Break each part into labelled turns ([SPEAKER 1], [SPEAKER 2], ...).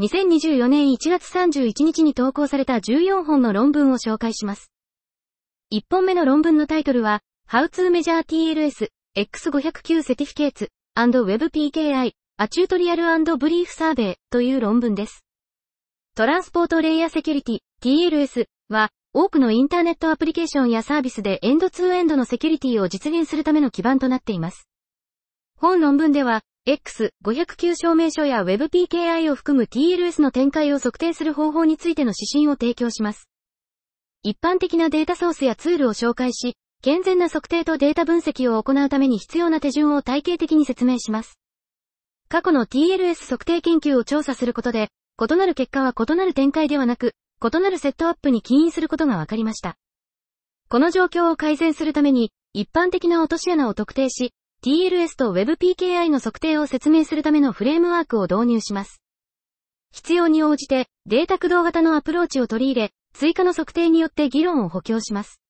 [SPEAKER 1] 2024年1月31日に投稿された14本の論文を紹介します。1本目の論文のタイトルは、How to Measure TLS X509 Certificates and WebPKI A Tutorial and Brief Survey という論文です。トランスポートレイヤーセキュリティ TLS は、多くのインターネットアプリケーションやサービスでエンドツーエンドのセキュリティを実現するための基盤となっています。本論文では、X509 証明書や WebPKI を含む TLS の展開を測定する方法についての指針を提供します。一般的なデータソースやツールを紹介し、健全な測定とデータ分析を行うために必要な手順を体系的に説明します。過去の TLS 測定研究を調査することで、異なる結果は異なる展開ではなく、異なるセットアップに起因することが分かりました。この状況を改善するために、一般的な落とし穴を特定し、TLS と WebPKI の測定を説明するためのフレームワークを導入します。必要に応じてデータ駆動型のアプローチを取り入れ、追加の測定によって議論を補強します。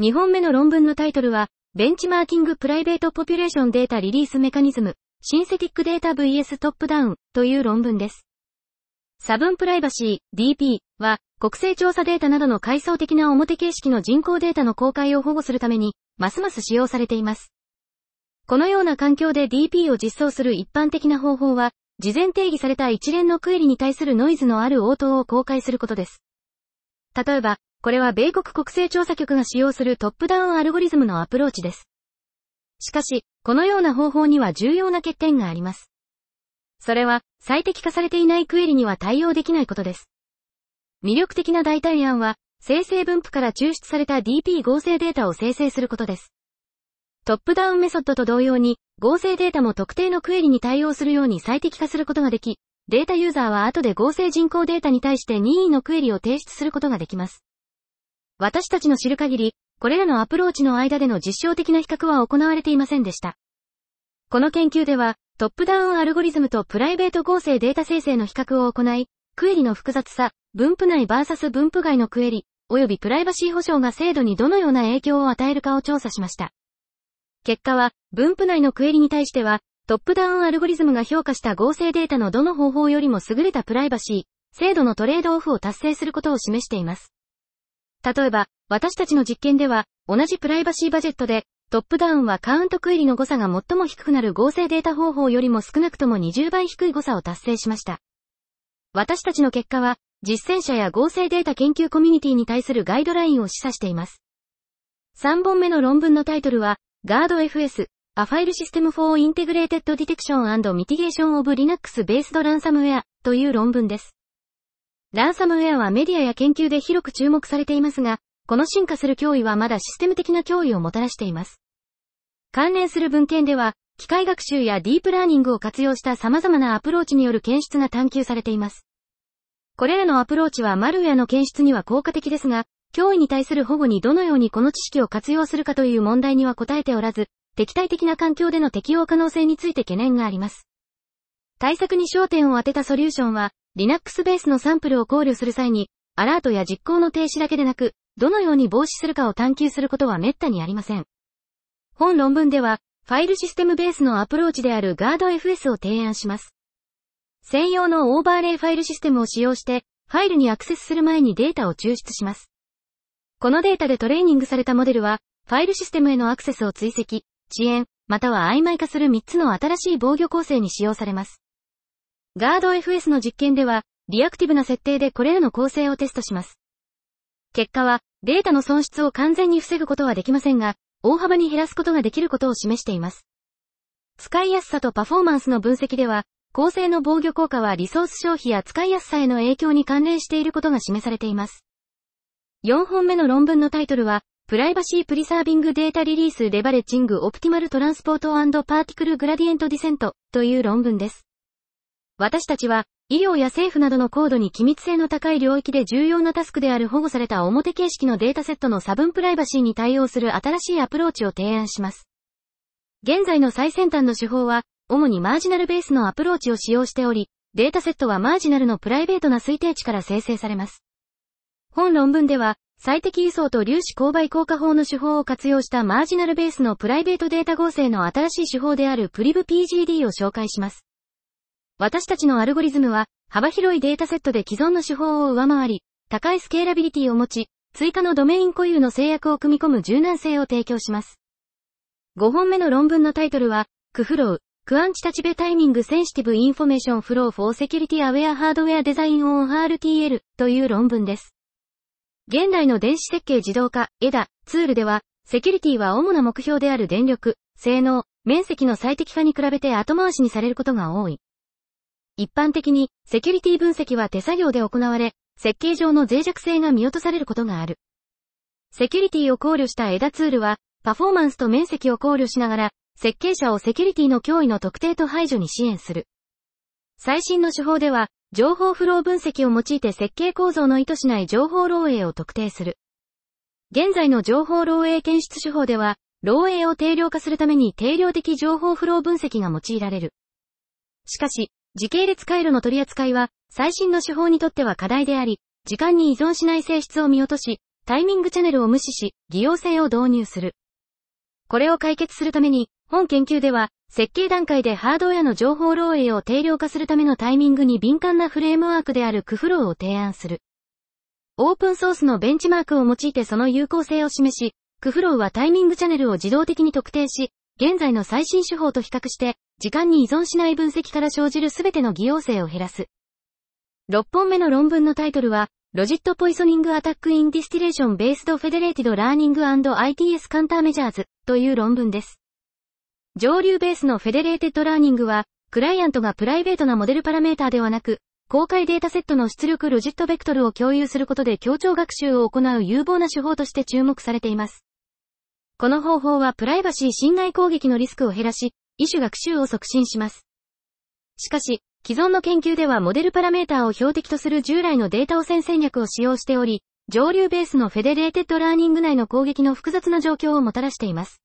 [SPEAKER 1] 2本目の論文のタイトルは、ベンチマーキングプライベートポピュレーションデータリリースメカニズム、シンセティックデータ VS トップダウンという論文です。差分プライバシー DP は、国勢調査データなどの階層的な表形式の人工データの公開を保護するために、ますます使用されています。このような環境で DP を実装する一般的な方法は、事前定義された一連のクエリに対するノイズのある応答を公開することです。例えば、これは米国国勢調査局が使用するトップダウンアルゴリズムのアプローチです。しかし、このような方法には重要な欠点があります。それは、最適化されていないクエリには対応できないことです。魅力的な代替案は、生成分布から抽出された DP 合成データを生成することです。トップダウン method と同様に、合成データも特定のクエリに対応するように最適化することができ、データユーザーは後で合成人工データに対して任意のクエリを提出することができます。私たちの知る限り、これらのアプローチの間での実証的な比較は行われていませんでした。この研究では、トップダウンアルゴリズムとプライベート合成データ生成の比較を行い、クエリの複雑さ、分布内 vs 分布外のクエリ、及びプライバシー保障が精度にどのような影響を与えるかを調査しました。結果は、分布内のクエリに対しては、トップダウンアルゴリズムが評価した合成データのどの方法よりも優れたプライバシー、精度のトレードオフを達成することを示しています。例えば、私たちの実験では、同じプライバシーバジェットで、トップダウンはカウントクエリの誤差が最も低くなる合成データ方法よりも少なくとも20倍低い誤差を達成しました。私たちの結果は、実践者や合成データ研究コミュニティに対するガイドラインを示唆しています。3本目の論文のタイトルは、GuardFS, A File System for Integrated Detection and Mitigation of Linux-Based Ransomware という論文です。ランサムウェアはメディアや研究で広く注目されていますが、この進化する脅威はまだシステム的な脅威をもたらしています。関連する文献では、機械学習やディープラーニングを活用した様々なアプローチによる検出が探求されています。これらのアプローチはマルウェアの検出には効果的ですが、脅威に対する保護にどのようにこの知識を活用するかという問題には答えておらず、敵対的な環境での適用可能性について懸念があります。対策に焦点を当てたソリューションは、Linux ベースのサンプルを考慮する際に、アラートや実行の停止だけでなく、どのように防止するかを探求することは滅多にありません。本論文では、ファイルシステムベースのアプローチである GuardFS を提案します。専用のオーバーレイファイルシステムを使用して、ファイルにアクセスする前にデータを抽出します。このデータでトレーニングされたモデルは、ファイルシステムへのアクセスを追跡、遅延、または曖昧化する3つの新しい防御構成に使用されます。GuardFS の実験では、リアクティブな設定でこれらの構成をテストします。結果は、データの損失を完全に防ぐことはできませんが、大幅に減らすことができることを示しています。使いやすさとパフォーマンスの分析では、構成の防御効果はリソース消費や使いやすさへの影響に関連していることが示されています。4本目の論文のタイトルは、プライバシープリサービングデータリリースレバレッジングオプティマルトランスポートパーティクルグラディエントディセントという論文です。私たちは、医療や政府などの高度に機密性の高い領域で重要なタスクである保護された表形式のデータセットの差分プライバシーに対応する新しいアプローチを提案します。現在の最先端の手法は、主にマージナルベースのアプローチを使用しており、データセットはマージナルのプライベートな推定値から生成されます。本論文では、最適輸送と粒子勾配降下法の手法を活用したマージナルベースのプライベートデータ合成の新しい手法であるプリブ PGD を紹介します。私たちのアルゴリズムは、幅広いデータセットで既存の手法を上回り、高いスケーラビリティを持ち、追加のドメイン固有の制約を組み込む柔軟性を提供します。5本目の論文のタイトルは、 QFlow、Quantitative Timing Sensitive Information Flow for Security Aware Hardware Design on RTL という論文です。現代の電子設計自動化、EDA、ツールでは、セキュリティは主な目標である電力、性能、面積の最適化に比べて後回しにされることが多い。一般的に、セキュリティ分析は手作業で行われ、設計上の脆弱性が見落とされることがある。セキュリティを考慮した EDA ツールは、パフォーマンスと面積を考慮しながら、設計者をセキュリティの脅威の特定と排除に支援する。最新の手法では、情報フロー分析を用いて設計構造の意図しない情報漏洩を特定する。現在の情報漏洩検出手法では、漏洩を定量化するために定量的情報フロー分析が用いられる。しかし、時系列回路の取り扱いは、最新の手法にとっては課題であり、時間に依存しない性質を見落とし、タイミングチャンネルを無視し、利用性を導入する。これを解決するために、本研究では、設計段階でハードウェアの情報漏洩を定量化するためのタイミングに敏感なフレームワークである QFlow を提案する。オープンソースのベンチマークを用いてその有効性を示し、 QFlow はタイミングチャンネルを自動的に特定し、現在の最新手法と比較して、時間に依存しない分析から生じるすべての偽陽性を減らす。6本目の論文のタイトルは、ロジットポイソニングアタックインディスティレーションベースドフェデレーティドラーニング &ITS カンターメジャーズという論文です。蒸留ベースの federated learning は、クライアントがプライベートなモデルパラメーターではなく、公開データセットの出力ロジットベクトルを共有することで協調学習を行う有望な手法として注目されています。この方法はプライバシー侵害攻撃のリスクを減らし、異種学習を促進します。しかし、既存の研究ではモデルパラメーターを標的とする従来のデータ汚染戦略を使用しており、蒸留ベースの federated learning 内の攻撃の複雑な状況をもたらしています。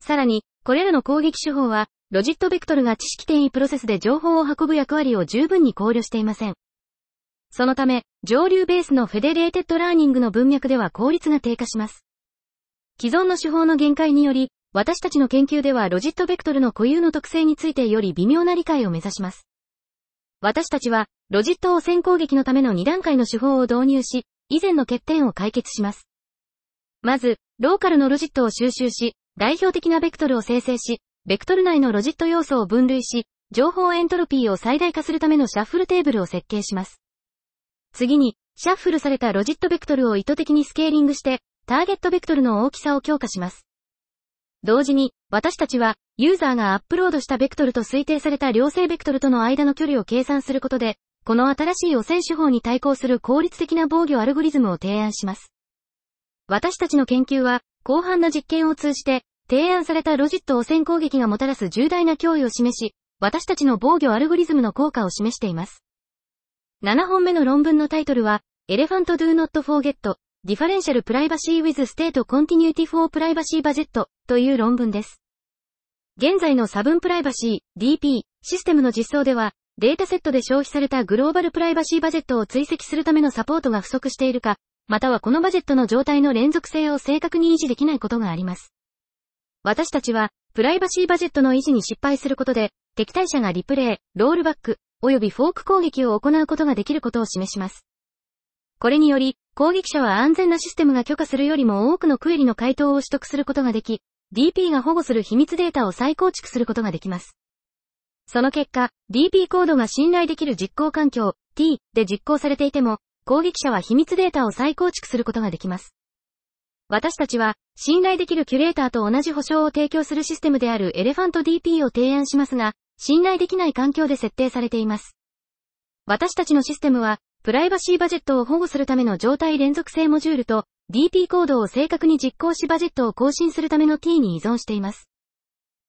[SPEAKER 1] さらに、これらの攻撃手法は、ロジットベクトルが知識転移プロセスで情報を運ぶ役割を十分に考慮していません。そのため、蒸留ベースの federated learning の文脈では効率が低下します。既存の手法の限界により、私たちの研究ではロジットベクトルの固有の特性についてより微妙な理解を目指します。私たちは、ロジット汚染攻撃のための2段階の手法を導入し、以前の欠点を解決します。まず、ローカルのロジットを収集し、代表的なベクトルを生成し、ベクトル内のロジット要素を分類し、情報エントロピーを最大化するためのシャッフルテーブルを設計します。次に、シャッフルされたロジットベクトルを意図的にスケーリングして、ターゲットベクトルの大きさを強化します。同時に、私たちは、ユーザーがアップロードしたベクトルと推定された良性ベクトルとの間の距離を計算することで、この新しい汚染手法に対抗する効率的な防御アルゴリズムを提案します。私たちの研究は、広範な実験を通じて、提案されたロジット汚染攻撃がもたらす重大な脅威を示し、私たちの防御アルゴリズムの効果を示しています。7本目の論文のタイトルは、Elephant Do Not Forget Differential Privacy with State Continuity for Privacy Budget という論文です。現在の差分プライバシー DP システムの実装では、データセットで消費されたグローバルプライバシーバジェットを追跡するためのサポートが不足しているか、またはこのバジェットの状態の連続性を正確に維持できないことがあります。私たちは、プライバシーバジェットの維持に失敗することで、敵対者がリプレイ、ロールバック、及びフォーク攻撃を行うことができることを示します。これにより、攻撃者は安全なシステムが許可するよりも多くのクエリの回答を取得することができ、DP が保護する秘密データを再構築することができます。その結果、DP コードが信頼できる実行環境 T で実行されていても、攻撃者は秘密データを再構築することができます。私たちは、信頼できるキュレーターと同じ保証を提供するシステムであるエレファント DP を提案しますが、信頼できない環境で設定されています。私たちのシステムは、プライバシーバジェットを保護するための状態連続性モジュールと DP コードを正確に実行しバジェットを更新するための T に依存しています。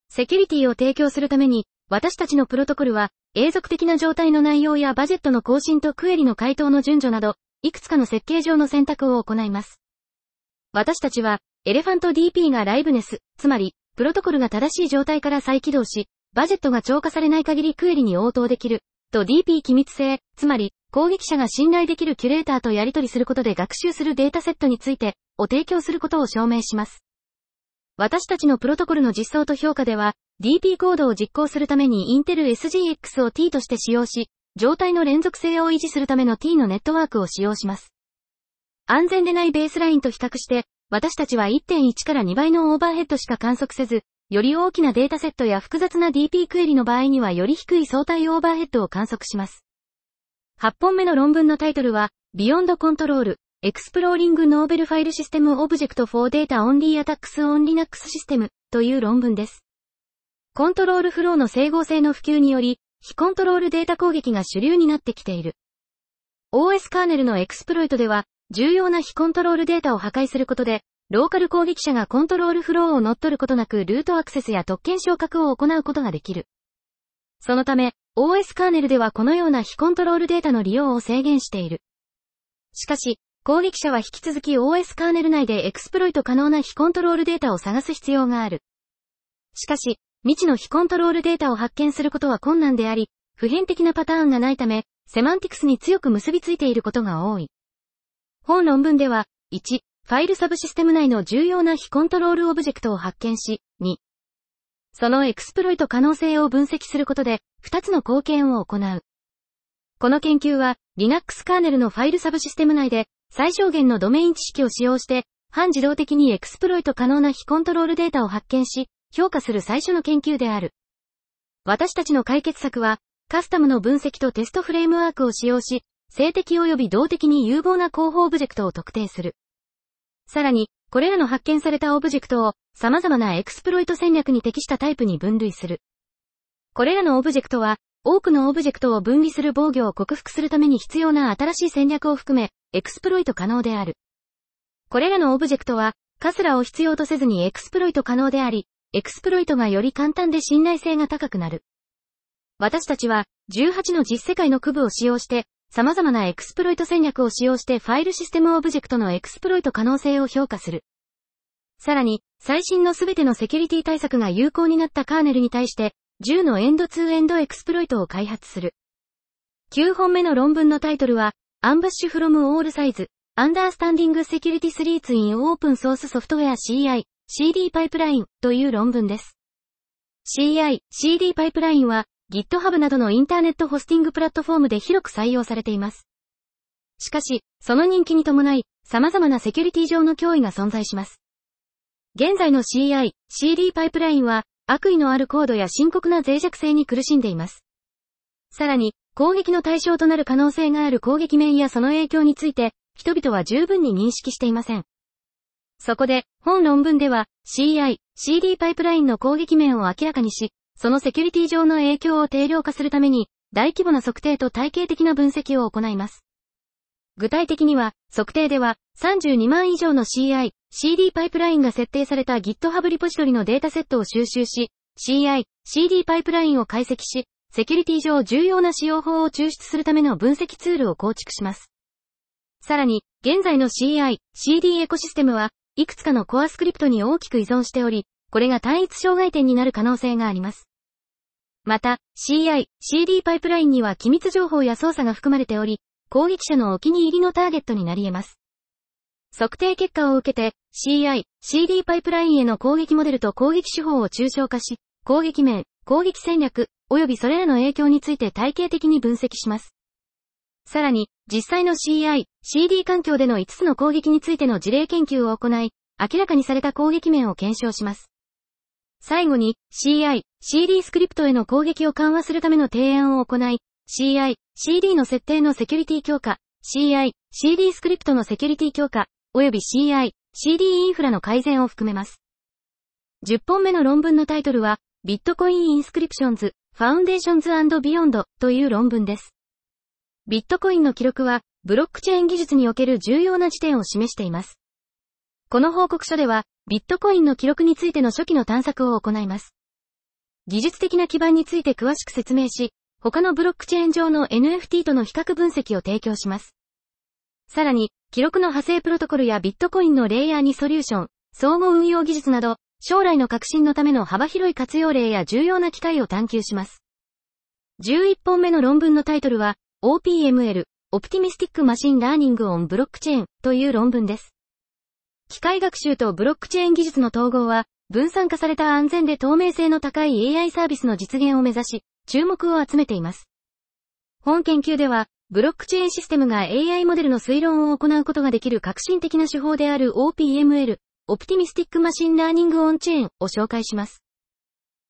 [SPEAKER 1] セキュリティを提供するために私たちのプロトコルは、永続的な状態の内容やバジェットの更新とクエリの回答の順序など、いくつかの設計上の選択を行います。私たちは、エレファント DP がライブネス、つまり、プロトコルが正しい状態から再起動し、バジェットが超過されない限りクエリに応答できる、と DP 機密性、つまり、攻撃者が信頼できるキュレーターとやり取りすることで学習するデータセットについて、を提供することを証明します。私たちのプロトコルの実装と評価では、DP コードを実行するために Intel SGX を T として使用し、状態の連続性を維持するための T のネットワークを使用します。安全でないベースラインと比較して、私たちは1.1から2倍のオーバーヘッドしか観測せず、より大きなデータセットや複雑な DP クエリの場合にはより低い相対オーバーヘッドを観測します。8本目の論文のタイトルは、Beyond Control, Exploring Novel File System Object for Data Only Attacks on Linux System という論文です。コントロールフローの整合性の普及により、非コントロールデータ攻撃が主流になってきている。OS カーネルのエクスプロイトでは、重要な非コントロールデータを破壊することで、ローカル攻撃者がコントロールフローを乗っ取ることなくルートアクセスや特権昇格を行うことができる。そのため、OS カーネルではこのような非コントロールデータの利用を制限している。しかし、攻撃者は引き続き OS カーネル内でエクスプロイト可能な非コントロールデータを探す必要がある。しかし、未知の非コントロールデータを発見することは困難であり、普遍的なパターンがないため、セマンティクスに強く結びついていることが多い。本論文では、1、ファイルサブシステム内の重要な非コントロールオブジェクトを発見し、2、そのエクスプロイト可能性を分析することで、2つの貢献を行う。この研究は、Linux カーネルのファイルサブシステム内で、最小限のドメイン知識を使用して、半自動的にエクスプロイト可能な非コントロールデータを発見し、評価する最初の研究である。私たちの解決策は、カスタムの分析とテストフレームワークを使用し、静的及び動的に有望な候補オブジェクトを特定する。さらに、これらの発見されたオブジェクトを様々なエクスプロイト戦略に適したタイプに分類する。これらのオブジェクトは、多くのオブジェクトを分離する防御を克服するために必要な新しい戦略を含め、エクスプロイト可能である。これらのオブジェクトは、カスラを必要とせずにエクスプロイト可能であり、エクスプロイトがより簡単で信頼性が高くなる。私たちは、18の実世界の CVE を使用して、様々なエクスプロイト戦略を使用してファイルシステムオブジェクトのエクスプロイト可能性を評価する。さらに、最新のすべてのセキュリティ対策が有効になったカーネルに対して、10のエンドツーエンドエクスプロイトを開発する。9本目の論文のタイトルは、Ambush from All Size, Understanding Security Threats in Open Source Software CI, CD パイプラインという論文です。CI、CD パイプラインは GitHub などのインターネットホスティングプラットフォームで広く採用されています。しかし、その人気に伴い、様々なセキュリティ上の脅威が存在します。現在の CI、CD パイプラインは、悪意のあるコードや深刻な脆弱性に苦しんでいます。さらに、攻撃の対象となる可能性がある攻撃面やその影響について、人々は十分に認識していません。そこで、本論文では、CI、CD パイプラインの攻撃面を明らかにし、そのセキュリティ上の影響を定量化するために、大規模な測定と体系的な分析を行います。具体的には、測定では、32万以上の CI、CD パイプラインが設定された GitHub リポジトリのデータセットを収集し、CI、CD パイプラインを解析し、セキュリティ上重要な使用法を抽出するための分析ツールを構築します。さらに、現在の CI、CD エコシステムは、いくつかのコアスクリプトに大きく依存しており、これが単一障害点になる可能性があります。また、CI、CD パイプラインには機密情報や操作が含まれており、攻撃者のお気に入りのターゲットになり得ます。測定結果を受けて、CI、CD パイプラインへの攻撃モデルと攻撃手法を抽象化し、攻撃面、攻撃戦略、及びそれらの影響について体系的に分析します。さらに、実際の CI、CD 環境での5つの攻撃についての事例研究を行い、明らかにされた攻撃面を検証します。最後に、CI、CD スクリプトへの攻撃を緩和するための提案を行い、CI、CD の設定のセキュリティ強化、CI、CD スクリプトのセキュリティ強化、及び CI、CD インフラの改善を含めます。10本目の論文のタイトルは、Bitcoin Inscriptions, Foundations and Beyond という論文です。ビットコインの記録は、ブロックチェーン技術における重要な時点を示しています。この報告書では、ビットコインの記録についての初期の探索を行います。技術的な基盤について詳しく説明し、他のブロックチェーン上の NFT との比較分析を提供します。さらに、記録の派生プロトコルやビットコインのレイヤーにソリューション、相互運用技術など、将来の革新のための幅広い活用例や重要な機会を探求します。11本目の論文のタイトルは、OPML、Optimistic Machine Learning on Blockchain という論文です。機械学習とブロックチェーン技術の統合は、分散化された安全で透明性の高い AI サービスの実現を目指し、注目を集めています。本研究では、ブロックチェーンシステムが AI モデルの推論を行うことができる革新的な手法である OPML、Optimistic Machine Learning on Chain を紹介します。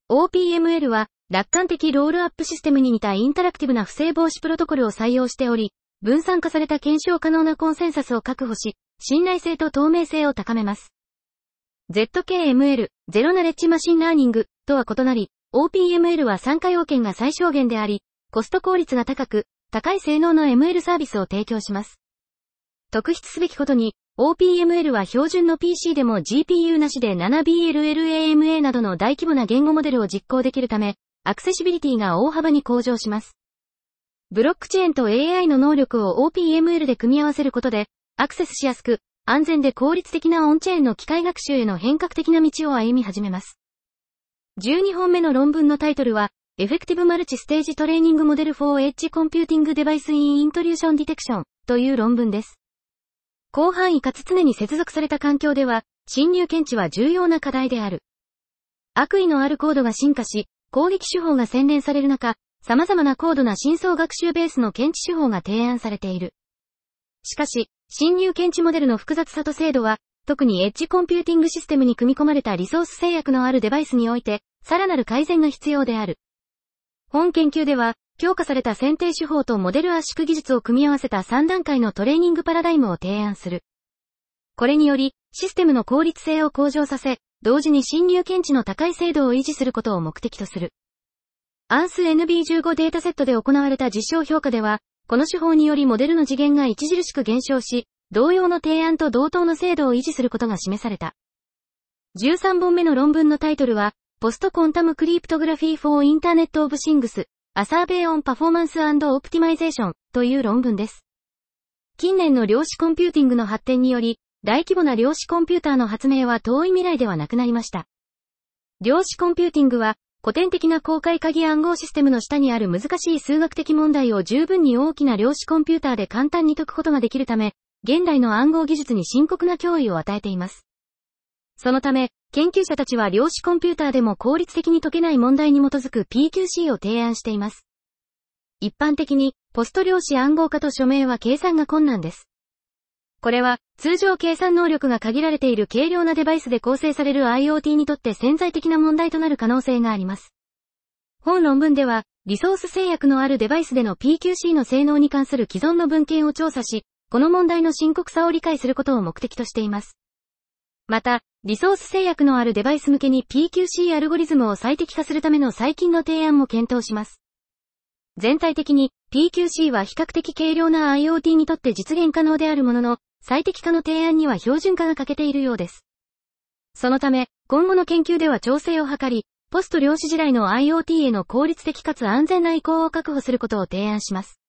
[SPEAKER 1] OPML は、楽観的ロールアップシステムに似たインタラクティブな不正防止プロトコルを採用しており、分散化された検証可能なコンセンサスを確保し、信頼性と透明性を高めます。ZKML、 Zero Knowledge Machine Learning とは異なり、OPML は参加要件が最小限であり、コスト効率が高く、高い性能の ML サービスを提供します。特筆すべきことに、OPML は標準の PC でも GPU なしで 7BLLAMA などの大規模な言語モデルを実行できるため、アクセシビリティが大幅に向上します。ブロックチェーンと AI の能力を OPML で組み合わせることで、アクセスしやすく、安全で効率的なオンチェーンの機械学習への変革的な道を歩み始めます。12本目の論文のタイトルは、Effective Multi-Stage Training Model for Edge Computing Device in Intrusion Detection という論文です。広範囲かつ常に接続された環境では、侵入検知は重要な課題である。悪意のあるコードが進化し、攻撃手法が洗練される中、様々な高度な深層学習ベースの検知手法が提案されている。しかし、侵入検知モデルの複雑さと精度は、特にエッジコンピューティングシステムに組み込まれたリソース制約のあるデバイスにおいて、さらなる改善が必要である。本研究では、強化された剪定手法とモデル圧縮技術を組み合わせた3段階のトレーニングパラダイムを提案する。これにより、システムの効率性を向上させ、同時に侵入検知の高い精度を維持することを目的とする。アンス NB15 データセットで行われた実証評価では、この手法によりモデルの次元が著しく減少し、同様の提案と同等の精度を維持することが示された。13本目の論文のタイトルは、ポストコンタムクリプトグラフィー for Internet of Things, A Survey on Performance and Optimization という論文です。近年の量子コンピューティングの発展により、大規模な量子コンピューターの発明は遠い未来ではなくなりました。量子コンピューティングは、古典的な公開鍵暗号システムの下にある難しい数学的問題を十分に大きな量子コンピューターで簡単に解くことができるため、現代の暗号技術に深刻な脅威を与えています。そのため、研究者たちは量子コンピューターでも効率的に解けない問題に基づく PQC を提案しています。一般的に、ポスト量子暗号化と署名は計算が困難です。これは、通常計算能力が限られている軽量なデバイスで構成される IoT にとって潜在的な問題となる可能性があります。本論文では、リソース制約のあるデバイスでの PQC の性能に関する既存の文献を調査し、この問題の深刻さを理解することを目的としています。また、リソース制約のあるデバイス向けに PQC アルゴリズムを最適化するための最近の提案も検討します。全体的に PQC は比較的軽量な IoT にとって実現可能であるものの、最適化の提案には標準化が欠けているようです。そのため、今後の研究では調整を図り、ポスト量子時代の IoT への効率的かつ安全な移行を確保することを提案します。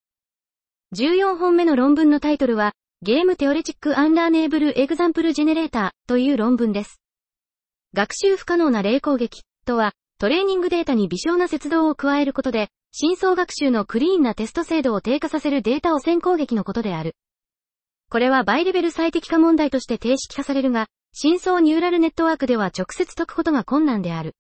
[SPEAKER 1] 14本目の論文のタイトルは、ゲームテオレチックアンラーネーブルエグザンプルジェネレーターという論文です。学習不可能な霊攻撃とは、トレーニングデータに微小な接動を加えることで、深層学習のクリーンなテスト精度を低下させるデータ汚染攻撃のことである。これはバイレベル最適化問題として定式化されるが、深層ニューラルネットワークでは直接解くことが困難である。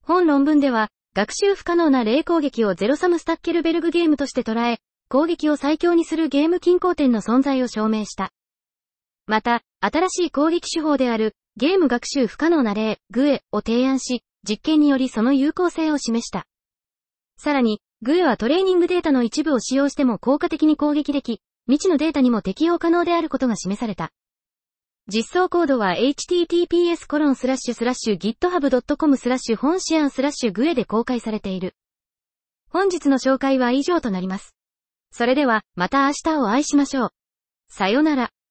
[SPEAKER 1] 本論文では、学習不可能な霊攻撃をゼロサムスタッケルベルグゲームとして捉え、攻撃を最強にするゲーム均衡点の存在を証明した。また、新しい攻撃手法である、ゲーム学習不可能な例、グエを提案し、実験によりその有効性を示した。さらに、グエはトレーニングデータの一部を使用しても効果的に攻撃でき、未知のデータにも適用可能であることが示された。実装コードは https://github.com スラッシュ本シアンスラッシュグエで公開されている。本日の紹介は以上となります。それでは、また明日をお会いしましょう。さよなら。